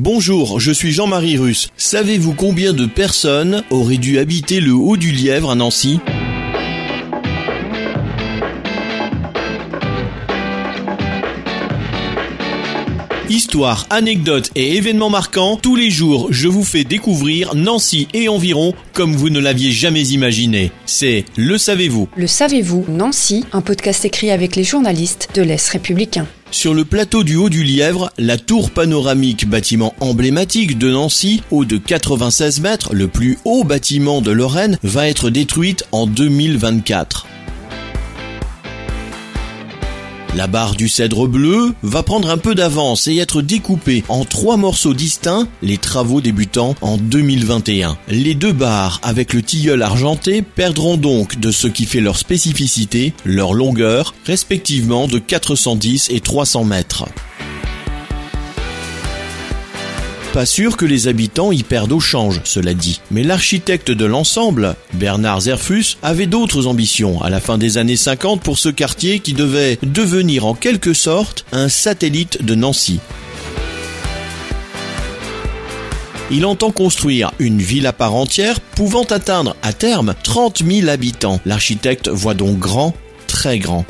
Bonjour, je suis Jean-Marie Russe. Savez-vous combien de personnes auraient dû habiter le Haut du Lièvre à Nancy? Histoire, anecdotes et événements marquants, tous les jours je vous fais découvrir Nancy et environ comme vous ne l'aviez jamais imaginé. C'est Le Savez-vous Le savez-vous, Nancy, un podcast écrit avec les journalistes de l'Est républicain. Sur le plateau du Haut du Lièvre, la tour panoramique, bâtiment emblématique de Nancy, haut de 96 mètres, le plus haut bâtiment de Lorraine, va être détruite en 2024. La barre du cèdre bleu va prendre un peu d'avance et être découpée en trois morceaux distincts, les travaux débutant en 2021. Les deux barres avec le tilleul argenté perdront donc de ce qui fait leur spécificité, leur longueur, respectivement de 410 et 300 mètres. Pas sûr que les habitants y perdent au change, cela dit. Mais l'architecte de l'ensemble, Bernard Zerfus, avait d'autres ambitions à la fin des années 50 pour ce quartier qui devait devenir en quelque sorte un satellite de Nancy. Il entend construire une ville à part entière pouvant atteindre à terme 30 000 habitants. L'architecte voit donc grand, très grand.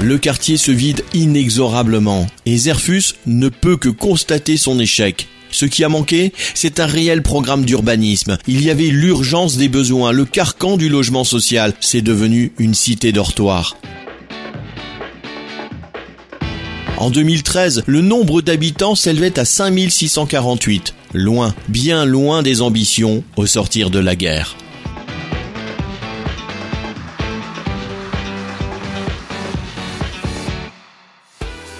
Le quartier se vide inexorablement et Zerfus ne peut que constater son échec. Ce qui a manqué, c'est un réel programme d'urbanisme. Il y avait l'urgence des besoins, le carcan du logement social. C'est devenu une cité dortoir. En 2013, le nombre d'habitants s'élevait à 5648. Loin, bien loin des ambitions au sortir de la guerre.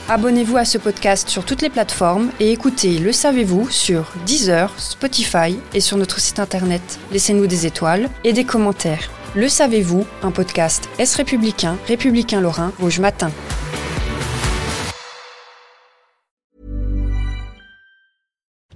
Abonnez-vous à ce podcast sur toutes les plateformes et écoutez Le Savez-vous sur Deezer, Spotify et sur notre site internet. Laissez-nous des étoiles et des commentaires. Le Savez-vous, un podcast Est républicain, républicain lorrain, Rouge Matin.